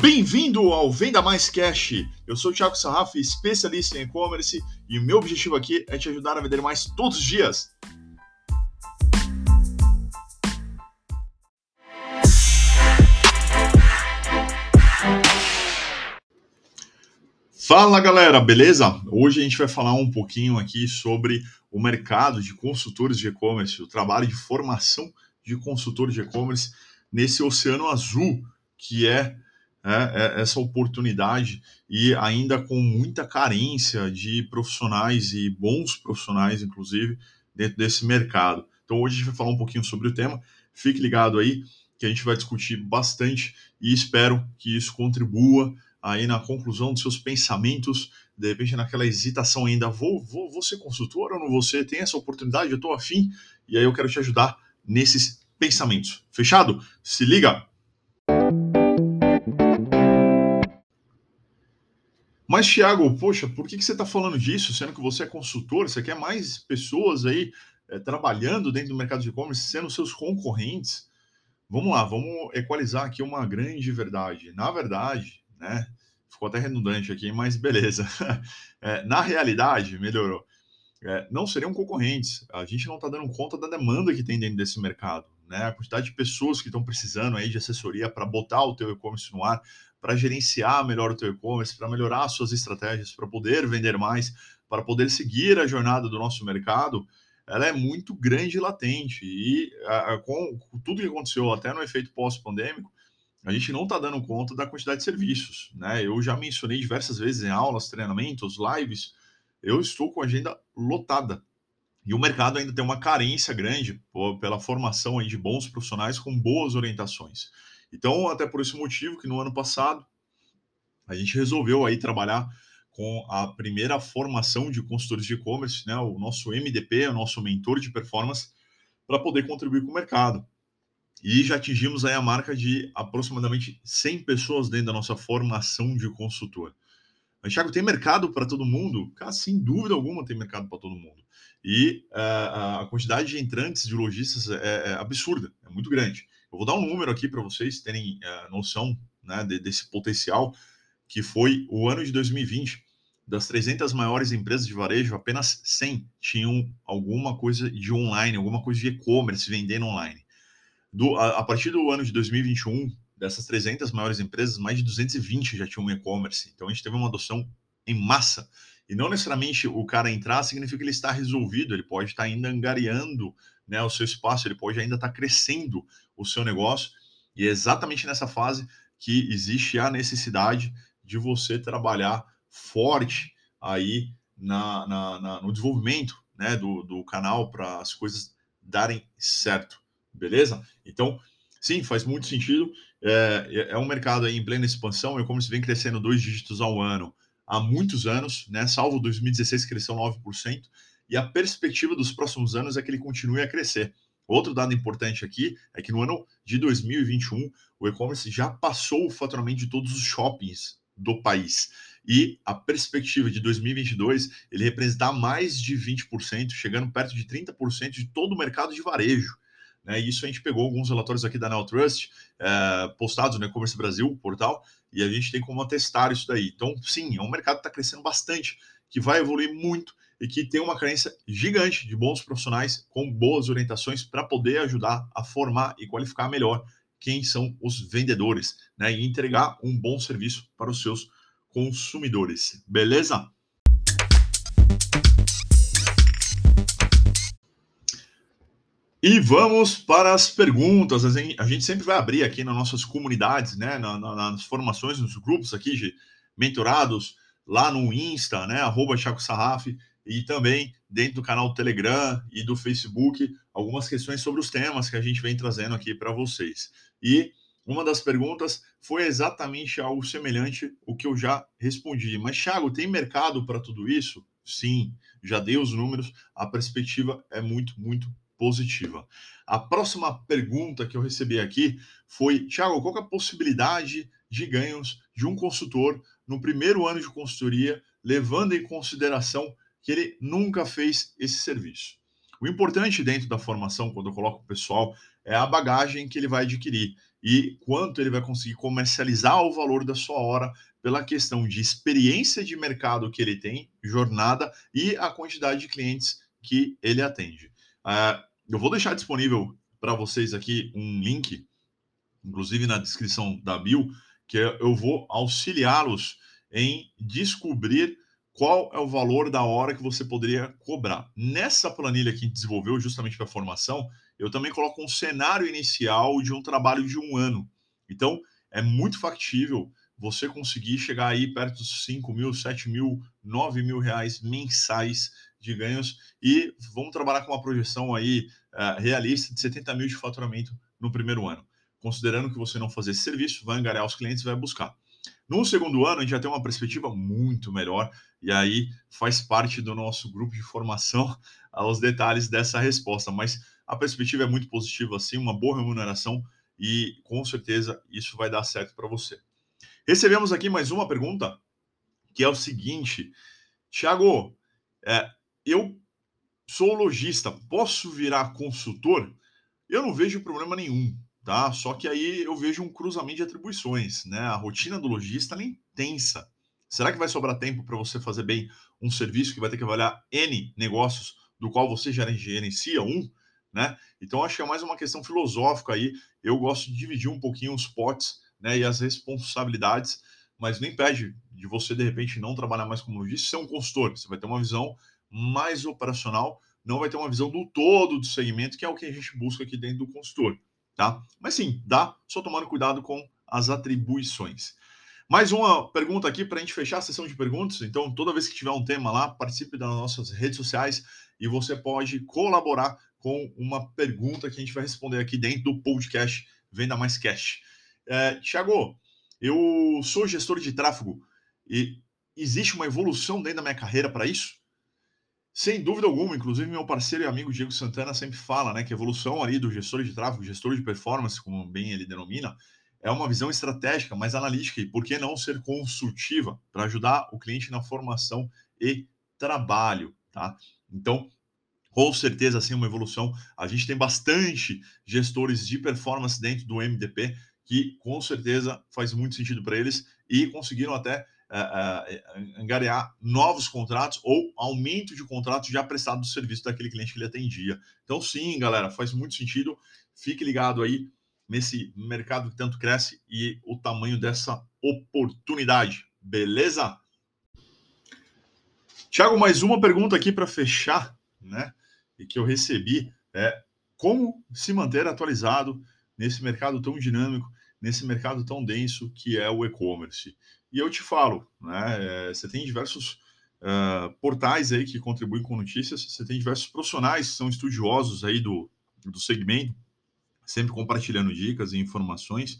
Bem-vindo ao Venda Mais Cash. Eu sou o Thiago Sarraf, especialista em e-commerce, e o meu objetivo aqui é te ajudar a vender mais todos os dias. Fala galera, beleza? Hoje a gente vai falar um pouquinho aqui sobre o mercado de consultores de e-commerce, o trabalho de formação de consultor de e-commerce nesse oceano azul que é é, é, essa oportunidade e ainda com muita carência de profissionais e bons profissionais, inclusive, dentro desse mercado. Então, hoje a gente vai falar um pouquinho sobre o tema. Fique ligado aí, que a gente vai discutir bastante e espero que isso contribua aí na conclusão dos seus pensamentos, de repente naquela hesitação ainda, vou, vou, vou ser consultor ou não vou ser? Tem essa oportunidade, eu estou afim, e aí eu quero te ajudar nesses pensamentos. Fechado? Se liga! Mas, Thiago, poxa, por que, que você está falando disso, sendo que você é consultor, você quer mais pessoas aí é, trabalhando dentro do mercado de e-commerce, sendo seus concorrentes? Vamos lá, vamos equalizar aqui uma grande verdade. Na verdade, né? Ficou até redundante aqui, mas beleza. É, na realidade, melhorou. É, não seriam concorrentes. A gente não está dando conta da demanda que tem dentro desse mercado. Né? A quantidade de pessoas que estão precisando aí de assessoria para botar o teu e-commerce no ar, para gerenciar melhor o teu e-commerce, para melhorar suas estratégias, para poder vender mais, para poder seguir a jornada do nosso mercado, ela é muito grande e latente. E a, com, com tudo que aconteceu, até no efeito pós-pandêmico, a gente não está dando conta da quantidade de serviços. Né? Eu já mencionei diversas vezes em aulas, treinamentos, lives, eu estou com a agenda lotada. E o mercado ainda tem uma carência grande pela formação aí de bons profissionais com boas orientações. Então, até por esse motivo que no ano passado a gente resolveu aí trabalhar com a primeira formação de consultores de e-commerce, né, o nosso MDP, o nosso mentor de performance, para poder contribuir com o mercado. E já atingimos aí a marca de aproximadamente 100 pessoas dentro da nossa formação de consultor. Mas, Thiago, tem mercado para todo mundo? Cara, sem dúvida alguma tem mercado para todo mundo. E uh, a quantidade de entrantes de lojistas é, é absurda, é muito grande. Eu vou dar um número aqui para vocês terem uh, noção né, de, desse potencial, que foi o ano de 2020. Das 300 maiores empresas de varejo, apenas 100 tinham alguma coisa de online, alguma coisa de e-commerce vendendo online. Do, a, a, partir do ano de 2021, dessas 300 maiores empresas, mais de 220 já tinham e-commerce. Então a gente teve uma adoção em massa. E não necessariamente o cara entrar significa que ele está resolvido, ele pode estar ainda angariando né, o seu espaço, ele pode ainda estar crescendo o seu negócio. E é exatamente nessa fase que existe a necessidade de você trabalhar forte aí na, na, na no desenvolvimento né, do, do canal para as coisas darem certo, beleza? Então, sim, faz muito sentido. É, é um mercado aí em plena expansão, e como se vem crescendo dois dígitos ao ano há muitos anos, né? Salvo 2016 que cresceu 9%, e a perspectiva dos próximos anos é que ele continue a crescer. Outro dado importante aqui é que no ano de 2021, o e-commerce já passou o faturamento de todos os shoppings do país. E a perspectiva de 2022, ele representar mais de 20%, chegando perto de 30% de todo o mercado de varejo. Né? Isso a gente pegou alguns relatórios aqui da Neltrust, é, postados no E-Commerce Brasil, portal, e a gente tem como atestar isso daí. Então, sim, é um mercado que está crescendo bastante, que vai evoluir muito e que tem uma carência gigante de bons profissionais com boas orientações para poder ajudar a formar e qualificar melhor quem são os vendedores, né? E entregar um bom serviço para os seus consumidores. Beleza? E vamos para as perguntas. A gente sempre vai abrir aqui nas nossas comunidades, né? nas formações, nos grupos aqui de mentorados, lá no Insta, né? Arroba Chaco Sarraf e também dentro do canal do Telegram e do Facebook, algumas questões sobre os temas que a gente vem trazendo aqui para vocês. E uma das perguntas foi exatamente algo semelhante o que eu já respondi. Mas, Thiago, tem mercado para tudo isso? Sim, já dei os números, a perspectiva é muito, muito positiva. A próxima pergunta que eu recebi aqui foi: Thiago, qual é a possibilidade de ganhos de um consultor no primeiro ano de consultoria, levando em consideração que ele nunca fez esse serviço. O importante dentro da formação, quando eu coloco o pessoal, é a bagagem que ele vai adquirir e quanto ele vai conseguir comercializar o valor da sua hora pela questão de experiência de mercado que ele tem, jornada e a quantidade de clientes que ele atende. Uh, eu vou deixar disponível para vocês aqui um link, inclusive na descrição da bio, que eu vou auxiliá-los em descobrir qual é o valor da hora que você poderia cobrar. Nessa planilha que desenvolveu justamente para a formação, eu também coloco um cenário inicial de um trabalho de um ano. Então, é muito factível você conseguir chegar aí perto dos 5 mil, 7 mil, 9 mil reais mensais de ganhos e vamos trabalhar com uma projeção aí uh, realista de 70 mil de faturamento no primeiro ano. Considerando que você não fazer esse serviço, vai angariar os clientes vai buscar. No segundo ano, a gente já tem uma perspectiva muito melhor, e aí faz parte do nosso grupo de formação aos detalhes dessa resposta. Mas a perspectiva é muito positiva, assim, uma boa remuneração, e com certeza isso vai dar certo para você. Recebemos aqui mais uma pergunta, que é o seguinte: Tiago, é, eu sou lojista, posso virar consultor? Eu não vejo problema nenhum tá? Só que aí eu vejo um cruzamento de atribuições, né? A rotina do lojista é intensa. Será que vai sobrar tempo para você fazer bem um serviço que vai ter que avaliar N negócios, do qual você gerencia um, né? Então acho que é mais uma questão filosófica aí. Eu gosto de dividir um pouquinho os potes, né, e as responsabilidades, mas não impede de você de repente não trabalhar mais como lojista, ser um consultor. Você vai ter uma visão mais operacional, não vai ter uma visão do todo do segmento, que é o que a gente busca aqui dentro do consultor tá? Mas sim, dá, só tomando cuidado com as atribuições. Mais uma pergunta aqui para a gente fechar a sessão de perguntas. Então, toda vez que tiver um tema lá, participe das nossas redes sociais e você pode colaborar com uma pergunta que a gente vai responder aqui dentro do podcast Venda Mais Cash. É, Tiago, eu sou gestor de tráfego e existe uma evolução dentro da minha carreira para isso? Sem dúvida alguma, inclusive meu parceiro e amigo Diego Santana sempre fala, né, que a evolução ali do gestor de tráfego, gestor de performance, como bem ele denomina, é uma visão estratégica, mais analítica e por que não ser consultiva para ajudar o cliente na formação e trabalho, tá? Então, com certeza, assim, uma evolução. A gente tem bastante gestores de performance dentro do MDP que com certeza faz muito sentido para eles e conseguiram até uh, angariar novos contratos ou aumento de contratos já prestado do serviço daquele cliente que ele atendia. Então, sim, galera, faz muito sentido. Fique ligado aí nesse mercado que tanto cresce e o tamanho dessa oportunidade. Beleza? Tiago, mais uma pergunta aqui para fechar, né? E que eu recebi é como se manter atualizado nesse mercado tão dinâmico, nesse mercado tão denso que é o e-commerce. E eu te falo, né? É, você tem diversos uh, portais aí que contribuem com notícias, você tem diversos profissionais que são estudiosos aí do, do segmento, sempre compartilhando dicas e informações.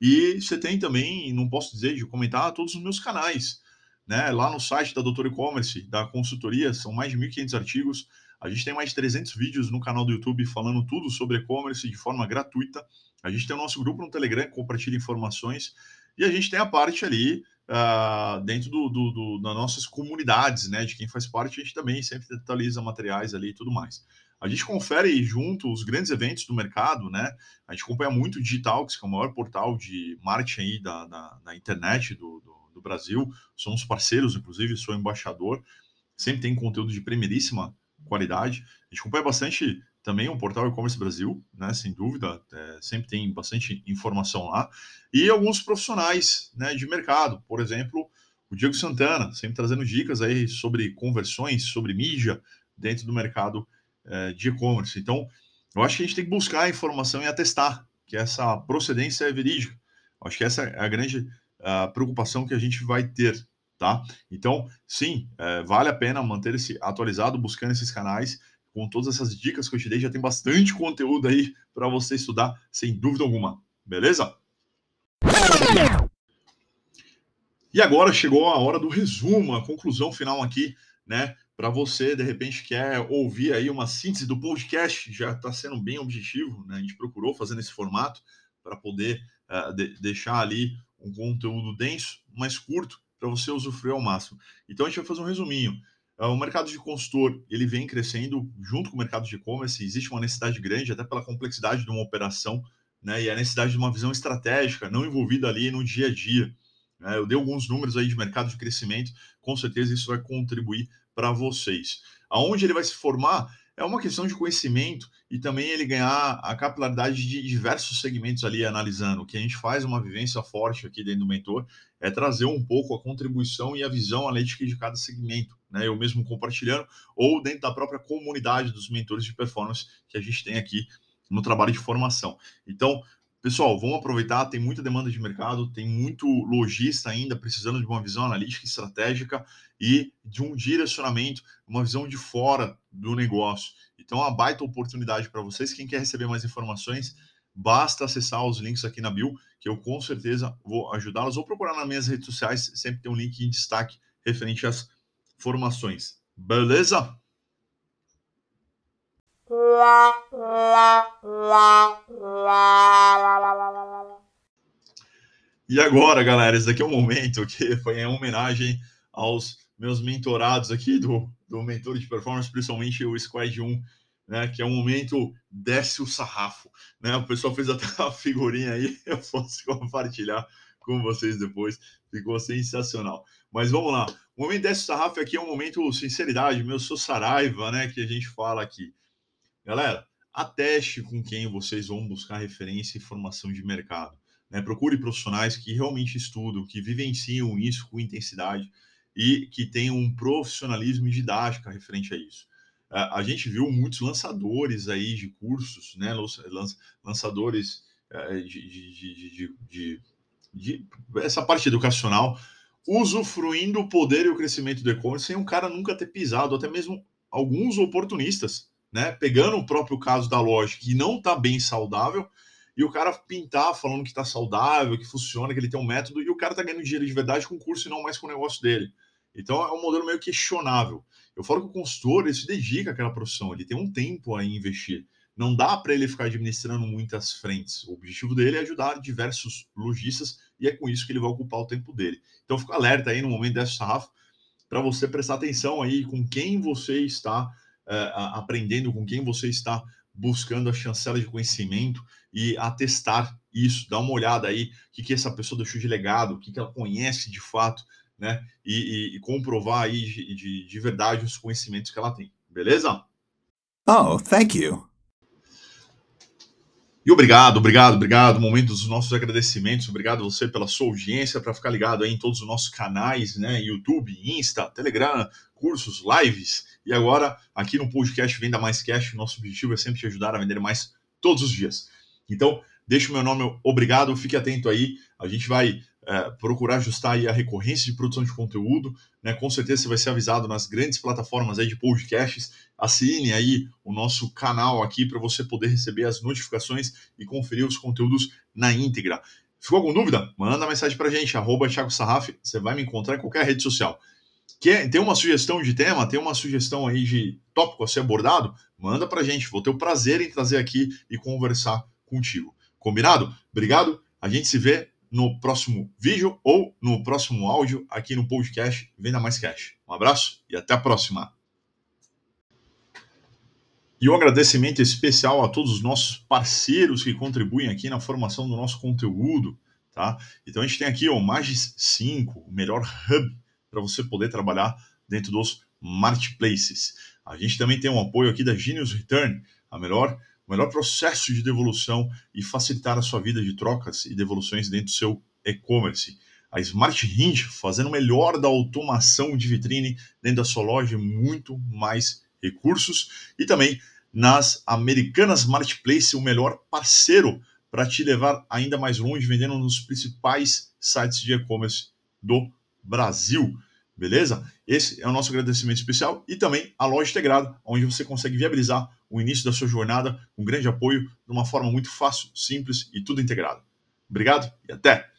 E você tem também, não posso dizer de comentar, todos os meus canais. Né? Lá no site da Doutor E-Commerce, da consultoria, são mais de 1.500 artigos. A gente tem mais de 300 vídeos no canal do YouTube falando tudo sobre e-commerce de forma gratuita. A gente tem o nosso grupo no Telegram que compartilha informações. E a gente tem a parte ali uh, dentro do, do, do, das nossas comunidades, né? De quem faz parte, a gente também sempre atualiza materiais ali e tudo mais. A gente confere junto os grandes eventos do mercado, né? A gente acompanha muito o Digitalx, que é o maior portal de marketing aí da, da, da internet do, do, do, Brasil. Somos parceiros, inclusive, sou embaixador. Sempre tem conteúdo de primeiríssima qualidade. A gente acompanha bastante também um portal e-commerce Brasil, né? Sem dúvida, é, sempre tem bastante informação lá. E alguns profissionais né, de mercado, por exemplo, o Diego Santana, sempre trazendo dicas aí sobre conversões, sobre mídia dentro do mercado é, de e-commerce. Então, eu acho que a gente tem que buscar a informação e atestar que essa procedência é verídica. Eu acho que essa é a grande uh, preocupação que a gente vai ter, tá? Então, sim, é, vale a pena manter-se atualizado, buscando esses canais com todas essas dicas que eu te dei, já tem bastante conteúdo aí para você estudar, sem dúvida alguma. Beleza? E agora chegou a hora do resumo, a conclusão final aqui, né? Para você, de repente, quer ouvir aí uma síntese do podcast, já está sendo bem objetivo, né? A gente procurou fazer nesse formato para poder uh, de deixar ali um conteúdo denso, mais curto, para você usufruir ao máximo. Então a gente vai fazer um resuminho. Uh, o mercado de consultor ele vem crescendo junto com o mercado de e-commerce. Existe uma necessidade grande, até pela complexidade de uma operação, né? E a necessidade de uma visão estratégica, não envolvida ali no dia a dia. Né? Eu dei alguns números aí de mercado de crescimento, com certeza isso vai contribuir para vocês. Aonde ele vai se formar é uma questão de conhecimento e também ele ganhar a capilaridade de diversos segmentos ali analisando. O que a gente faz uma vivência forte aqui dentro do mentor é trazer um pouco a contribuição e a visão analítica de cada segmento, né? Eu mesmo compartilhando ou dentro da própria comunidade dos mentores de performance que a gente tem aqui no trabalho de formação. Então, Pessoal, vamos aproveitar, tem muita demanda de mercado, tem muito lojista ainda precisando de uma visão analítica estratégica e de um direcionamento, uma visão de fora do negócio. Então, é uma baita oportunidade para vocês. Quem quer receber mais informações, basta acessar os links aqui na bio, que eu com certeza vou ajudá-los, ou procurar nas minhas redes sociais, sempre tem um link em destaque referente às formações. Beleza? E agora, galera, esse daqui é o momento que foi em homenagem aos meus mentorados aqui do, do Mentor de Performance, principalmente o Squad 1, né, que é um momento desce o sarrafo. Né? O pessoal fez até uma figurinha aí, eu posso compartilhar com vocês depois, ficou sensacional. Mas vamos lá, o momento desce o sarrafo aqui é um momento sinceridade, meu sou Saraiva, né, que a gente fala aqui. Galera, ateste com quem vocês vão buscar referência e informação de mercado. Né? Procure profissionais que realmente estudam, que vivenciam isso com intensidade e que tenham um profissionalismo e didática referente a isso. A gente viu muitos lançadores aí de cursos, né? lançadores de, de, de, de, essa parte educacional, usufruindo o poder e o crescimento do e-commerce sem um cara nunca ter pisado, até mesmo alguns oportunistas né? Pegando o próprio caso da loja que não está bem saudável e o cara pintar falando que está saudável, que funciona, que ele tem um método e o cara está ganhando dinheiro de verdade com o curso e não mais com o negócio dele. Então é um modelo meio questionável. Eu falo que o consultor ele se dedica àquela profissão, ele tem um tempo a investir. Não dá para ele ficar administrando muitas frentes. O objetivo dele é ajudar diversos lojistas e é com isso que ele vai ocupar o tempo dele. Então fica alerta aí no momento dessa sarrafo para você prestar atenção aí com quem você está uh, aprendendo com quem você está buscando a chancela de conhecimento e atestar isso, dar uma olhada aí, o que, que essa pessoa deixou de legado, o que, que ela conhece de fato, né? E, e, e comprovar aí de, de, de verdade os conhecimentos que ela tem, beleza? Oh, thank you. E obrigado, obrigado, obrigado. Momento dos nossos agradecimentos. Obrigado você pela sua audiência, para ficar ligado aí em todos os nossos canais, né? YouTube, Insta, Telegram, cursos, lives. E agora, aqui no podcast Venda Mais Cash, nosso objetivo é sempre te ajudar a vender mais todos os dias. Então, deixa o meu nome obrigado, fique atento aí. A gente vai é, procurar ajustar aí a recorrência de produção de conteúdo, né? Com certeza você vai ser avisado nas grandes plataformas aí de podcasts. Assine aí o nosso canal aqui para você poder receber as notificações e conferir os conteúdos na íntegra. Ficou alguma dúvida? Manda mensagem para a gente, arroba Thiago Sarraf, você vai me encontrar em qualquer rede social. Quer, tem uma sugestão de tema, tem uma sugestão aí de tópico a ser abordado? Manda para a gente, vou ter o prazer em trazer aqui e conversar contigo. Combinado? Obrigado, a gente se vê no próximo vídeo ou no próximo áudio aqui no podcast Venda Mais Cash. Um abraço e até a próxima. E um agradecimento especial a todos os nossos parceiros que contribuem aqui na formação do nosso conteúdo, tá? Então a gente tem aqui o Magis 5, o melhor hub para você poder trabalhar dentro dos marketplaces. A gente também tem um apoio aqui da Genius Return, a melhor o melhor processo de devolução e facilitar a sua vida de trocas e devoluções dentro do seu e-commerce. A Smart Hinge fazendo o melhor da automação de vitrine dentro da sua loja, muito mais recursos. E também nas Americanas Marketplace, o melhor parceiro para te levar ainda mais longe, vendendo nos principais sites de e-commerce do Brasil. Beleza? Esse é o nosso agradecimento especial e também a loja integrada, onde você consegue viabilizar o início da sua jornada com grande apoio, de uma forma muito fácil, simples e tudo integrado. Obrigado e até!